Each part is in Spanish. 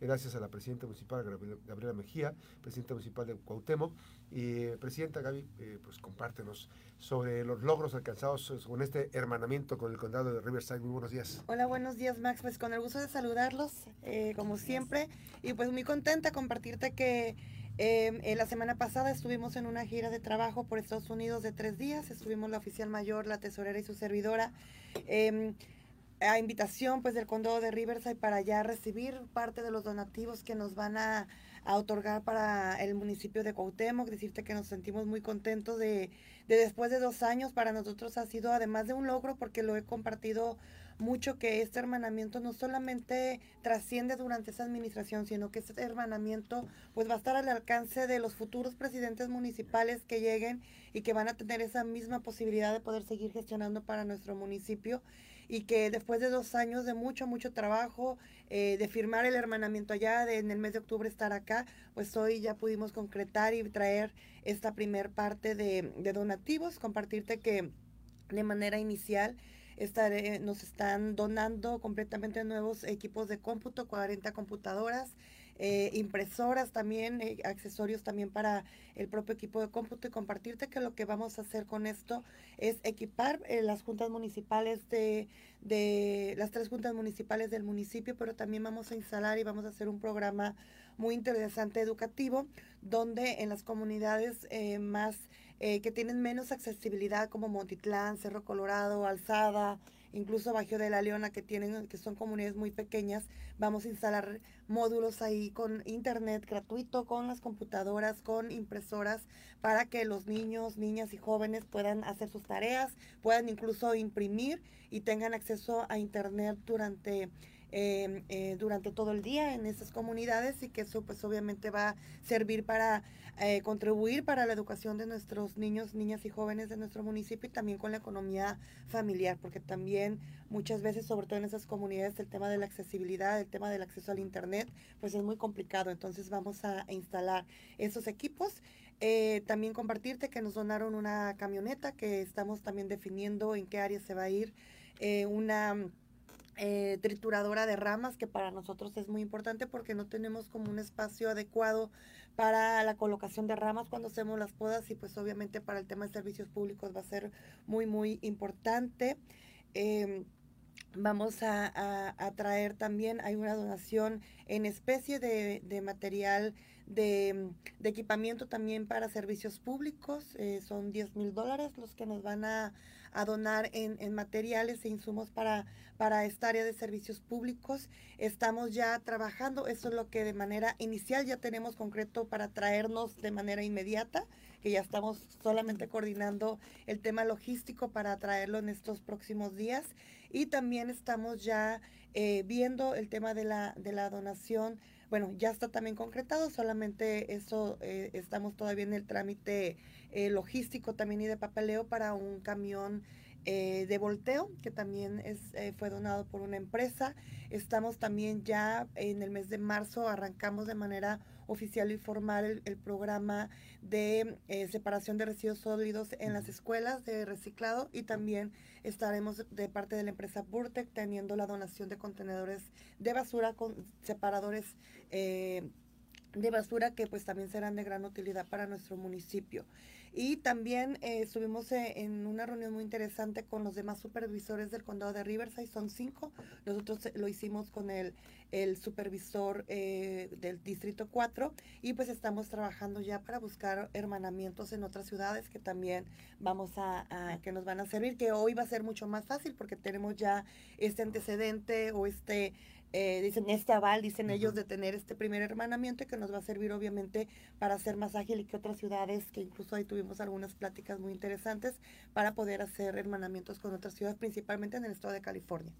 gracias a la presidenta municipal Gabriela Mejía, presidenta municipal de Cuauhtémoc. Y presidenta Gaby, pues compártenos sobre los logros alcanzados con este hermanamiento con el condado de Riverside. Muy buenos días. Hola, buenos días Max, pues con el gusto de saludarlos, como siempre, y pues muy contenta compartirte que Em, eh, la semana pasada estuvimos en una gira de trabajo por Estados Unidos de tres días. Estuvimos la oficial mayor, la tesorera y su servidora. Em, a invitación pues del condado de Riverside para ya recibir parte de los donativos que nos van a, a otorgar para el municipio de Cuauhtémoc, decirte que nos sentimos muy contentos de, de, después de dos años, para nosotros ha sido además de un logro porque lo he compartido mucho que este hermanamiento no solamente trasciende durante esa administración, sino que este hermanamiento pues va a estar al alcance de los futuros presidentes municipales que lleguen y que van a tener esa misma posibilidad de poder seguir gestionando para nuestro municipio y que después de dos años de mucho, mucho trabajo, eh, de firmar el hermanamiento allá, de en el mes de octubre estar acá, pues hoy ya pudimos concretar y traer esta primer parte de, donativos, compartirte que de manera inicial nos están donando completamente nuevos equipos de cómputo, 40 computadoras, eh, impresoras también, eh, accesorios también para el propio equipo de cómputo y compartirte que lo que vamos a hacer con esto es equipar eh, las juntas municipales de, de las tres juntas municipales del municipio, pero también vamos a instalar y vamos a hacer un programa muy interesante educativo donde en las comunidades más que tienen menos accesibilidad como Montitlán, Cerro Colorado, Alzada, incluso Bajo de la Leona, que tienen, que son comunidades muy pequeñas, vamos a instalar módulos ahí con internet gratuito, con las computadoras, con impresoras, para que los niños, niñas y jóvenes puedan hacer sus tareas, puedan incluso imprimir y tengan acceso a internet durante Em, eh, durante todo el día en esas comunidades y que eso pues obviamente va a servir para eh, contribuir para la educación de nuestros niños, niñas y jóvenes de nuestro municipio y también con la economía familiar, porque también muchas veces, sobre todo en esas comunidades, el tema de la accesibilidad, el tema del acceso al Internet, pues es muy complicado. Entonces vamos a, instalar esos equipos. Eh, también compartirte que nos donaron una camioneta que estamos también definiendo en qué área se va a ir. una eh, trituradora de ramas, que para nosotros es muy importante porque no tenemos como un espacio adecuado para la colocación de ramas cuando hacemos las podas y pues obviamente para el tema de servicios públicos va a ser muy, muy importante. Em, vamos a, traer también, hay una donación en especie de, de material de, equipamiento también para servicios públicos, eh, son 10 mil dólares los que nos van a, a donar en, en, materiales e insumos para, para esta área de servicios públicos. Estamos ya trabajando, eso es lo que de manera inicial ya tenemos concreto para traernos de manera inmediata, que ya estamos solamente coordinando el tema logístico para traerlo en estos próximos días. Y también estamos ya eh, viendo el tema de la, de la donación bueno, ya está también concretado, solamente eso eh, estamos todavía en el trámite eh, logístico también y de papeleo para un camión eh, de volteo, que también es, eh, fue donado por una empresa. Estamos también ya en el mes de marzo, arrancamos de manera oficial y formal el, programa de separación de residuos sólidos en las escuelas de reciclado y también estaremos de parte de la empresa Burtec teniendo la donación de contenedores de basura con separadores de basura que pues también serán de gran utilidad para nuestro municipio. Y también eh, estuvimos eh, en una reunión muy interesante con los demás supervisores del condado de Riverside, son cinco. Nosotros eh, lo hicimos con el, el supervisor del distrito 4 y pues estamos trabajando ya para buscar hermanamientos en otras ciudades que también vamos a, que nos van a servir, que hoy va a ser mucho más fácil porque tenemos ya este antecedente o este eh, dicen este aval, dicen ellos, de tener este primer hermanamiento que nos va a servir obviamente para ser más ágil y que otras ciudades, que incluso ahí tuvimos algunas pláticas muy interesantes, para poder hacer hermanamientos con otras ciudades, principalmente en el estado de California.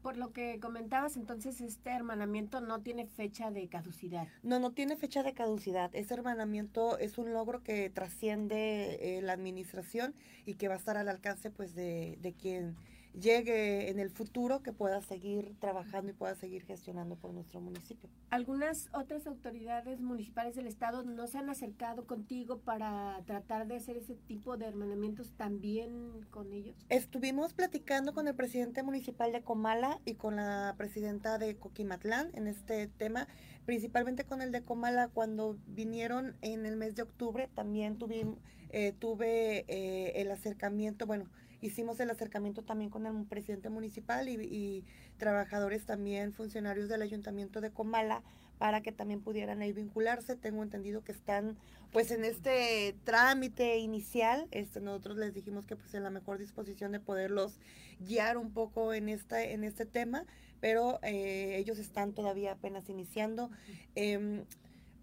Por lo que comentabas, entonces este hermanamiento no tiene fecha de caducidad. No, no tiene fecha de caducidad. Ese hermanamiento es un logro que trasciende eh, la administración y que va a estar al alcance pues de, de quien llegue en el futuro que pueda seguir trabajando y pueda seguir gestionando por nuestro municipio. ¿Algunas otras autoridades municipales del estado no se han acercado contigo para tratar de hacer ese tipo de hermanamientos también con ellos? Estuvimos platicando con el presidente municipal de Comala y con la presidenta de Coquimatlán en este tema, principalmente con el de Comala cuando vinieron en el mes de octubre, también tuvimos, eh, tuve eh, el acercamiento, bueno, hicimos el acercamiento también con el presidente municipal y, trabajadores también, funcionarios del ayuntamiento de Comala, para que también pudieran ahí vincularse. Tengo entendido que están pues en este trámite inicial. Este, nosotros les dijimos que pues en la mejor disposición de poderlos guiar un poco en, esta, en este tema, pero eh, ellos están todavía apenas iniciando. Eh,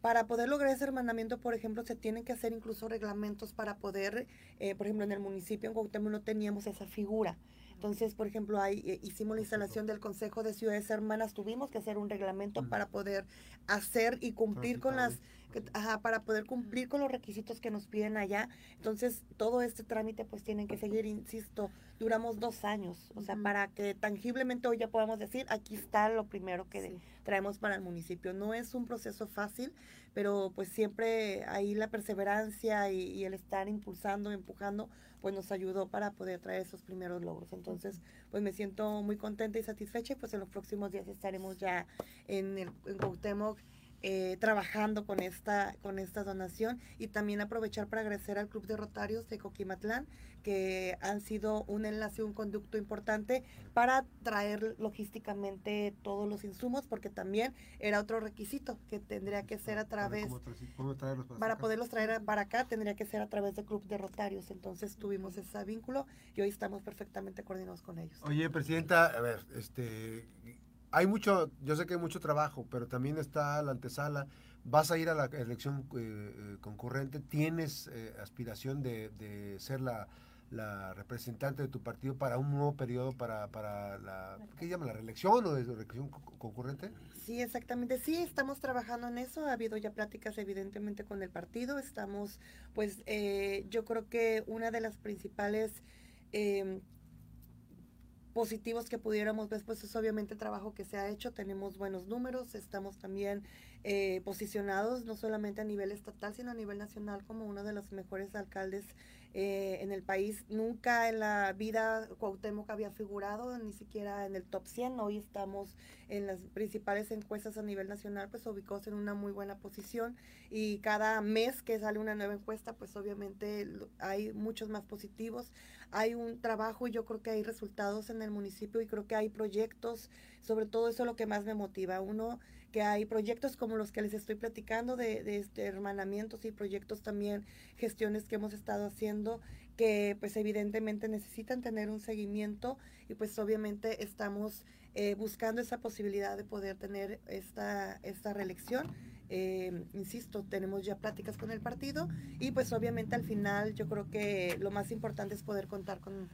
para poder lograr ese hermanamiento, por ejemplo, se tienen que hacer incluso reglamentos para poder, eh, por ejemplo, en el municipio en Cuauhtémoc no teníamos esa figura. Entonces, por ejemplo, ahí eh, hicimos la instalación del Consejo de Ciudades Hermanas, tuvimos que hacer un reglamento para poder hacer y cumplir con las ajá, para poder cumplir con los requisitos que nos piden allá. Entonces, todo este trámite pues tienen que seguir, insisto, duramos dos años, o sea, para que tangiblemente hoy ya podamos decir, aquí está lo primero que traemos para el municipio. No es un proceso fácil, pero pues siempre ahí la perseverancia y, el estar impulsando, empujando, pues nos ayudó para poder traer esos primeros logros. Entonces, pues me siento muy contenta y satisfecha y pues en los próximos días estaremos ya en, el, en Cuauhtémoc eh, trabajando con esta, con esta donación y también aprovechar para agradecer al Club de Rotarios de Coquimatlán que han sido un enlace, un conducto importante para traer logísticamente todos los insumos, porque también era otro requisito que tendría que ser a través, para, poderlos traer para acá, tendría que ser a través del Club de Rotarios. Entonces tuvimos ese vínculo y hoy estamos perfectamente coordinados con ellos. Oye, Presidenta, a ver, este hay mucho, yo sé que hay mucho trabajo, pero también está la antesala. Vas a ir a la elección eh, eh, concurrente, tienes eh, aspiración de, ser la, representante de tu partido para un nuevo periodo, para, para la, ¿qué llama? ¿La reelección o de reelección concurrente? Sí, exactamente. Sí, estamos trabajando en eso. Ha habido ya pláticas evidentemente con el partido. Estamos, pues, yo creo que una de las principales em, positivos que pudiéramos ver, pues es obviamente el trabajo que se ha hecho, tenemos buenos números, estamos también eh, posicionados no solamente a nivel estatal, sino a nivel nacional como uno de los mejores alcaldes eh, en el país. Nunca en la vida Cuauhtémoc había figurado, ni siquiera en el top 100. Hoy estamos en las principales encuestas a nivel nacional, pues ubicados en una muy buena posición. Y cada mes que sale una nueva encuesta, pues obviamente hay muchos más positivos. Hay un trabajo y yo creo que hay resultados en el municipio y creo que hay proyectos. Sobre todo eso es lo que más me motiva. Uno, que hay proyectos como los que les estoy platicando de, de este hermanamientos y proyectos también, gestiones que hemos estado haciendo que pues evidentemente necesitan tener un seguimiento y pues obviamente estamos eh, buscando esa posibilidad de poder tener esta, esta reelección. Eh, insisto, tenemos ya pláticas con el partido y pues obviamente al final yo creo que lo más importante es poder contar con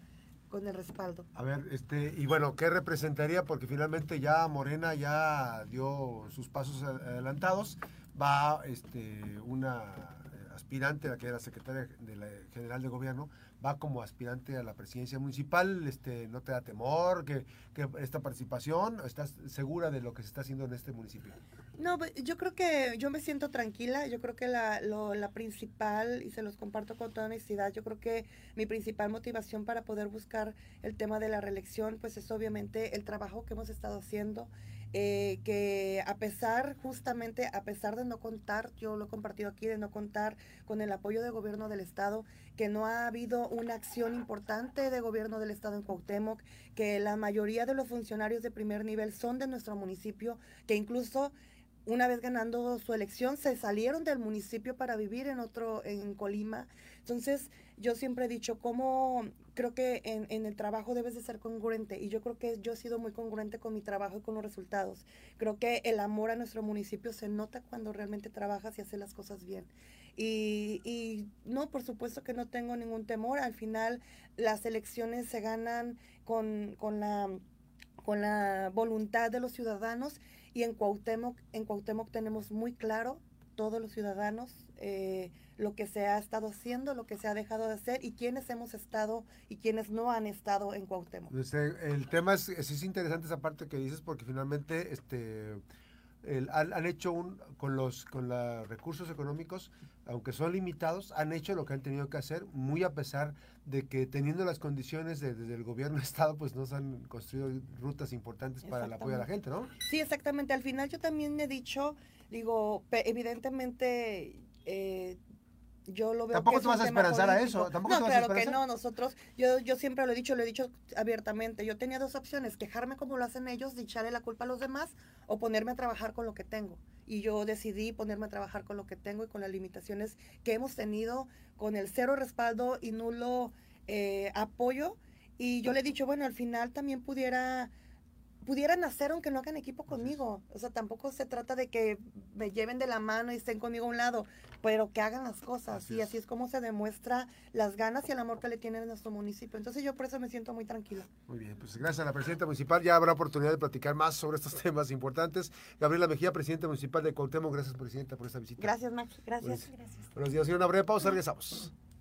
con el respaldo. A ver, este, y bueno, ¿qué representaría? Porque finalmente ya Morena ya dio sus pasos adelantados. Va este, una aspirante, la que era secretaria de la general de gobierno, va como aspirante a la presidencia municipal, este, ¿no te da temor que, que esta participación? ¿Estás segura de lo que se está haciendo en este municipio? No, yo creo que yo me siento tranquila, yo creo que la, lo, la principal, y se los comparto con toda honestidad, yo creo que mi principal motivación para poder buscar el tema de la reelección, pues es obviamente el trabajo que hemos estado haciendo, eh, que a pesar, justamente, a pesar de no contar, yo lo he compartido aquí, de no contar con el apoyo del gobierno del Estado, que no ha habido una acción importante de gobierno del Estado en Cuauhtémoc, que la mayoría de los funcionarios de primer nivel son de nuestro municipio, que incluso una vez ganando su elección, se salieron del municipio para vivir en otro, en Colima. Entonces, yo siempre he dicho, cómo creo que en, en, el trabajo debes de ser congruente y yo creo que yo he sido muy congruente con mi trabajo y con los resultados. Creo que el amor a nuestro municipio se nota cuando realmente trabajas y haces las cosas bien. Y, y no, por supuesto que no tengo ningún temor. Al final, las elecciones se ganan con, con la con la voluntad de los ciudadanos y en Cuauhtémoc, en Cuauhtémoc tenemos muy claro todos los ciudadanos eh, lo que se ha estado haciendo, lo que se ha dejado de hacer y quiénes hemos estado y quiénes no han estado en Cuauhtémoc. Este, el tema es, es, interesante esa parte que dices porque finalmente este, el, han, han, hecho un, con los con los recursos económicos, aunque son limitados, han hecho lo que han tenido que hacer, muy a pesar de que teniendo las condiciones de, desde el gobierno de Estado, pues nos han construido rutas importantes para el apoyo a la gente, ¿no? Sí, exactamente. Al final yo también he dicho, digo, evidentemente... Eh, yo lo veo tampoco que te vas a esperanzar a eso tampoco no claro que no nosotros yo yo siempre lo he dicho lo he dicho abiertamente yo tenía dos opciones quejarme como lo hacen ellos y echarle la culpa a los demás o ponerme a trabajar con lo que tengo. Y yo decidí ponerme a trabajar con lo que tengo y con las limitaciones que hemos tenido con el cero respaldo y nulo eh, apoyo. Y yo le he dicho bueno al final también pudiera pudieran hacer aunque no hagan equipo conmigo. O sea, tampoco se trata de que me lleven de la mano y estén conmigo a un lado, pero que hagan las cosas. Así y así es como se demuestra las ganas y el amor que le tienen a nuestro municipio. Entonces yo por eso me siento muy tranquila. Muy bien, pues gracias a la presidenta municipal. Ya habrá oportunidad de platicar más sobre estos temas importantes. Gabriela Mejía, presidenta municipal de Cuauhtémoc. Gracias, presidenta, por esta visita. Gracias, Max. Gracias. Pues, gracias. Buenos días. Y una breve pausa. Regresamos.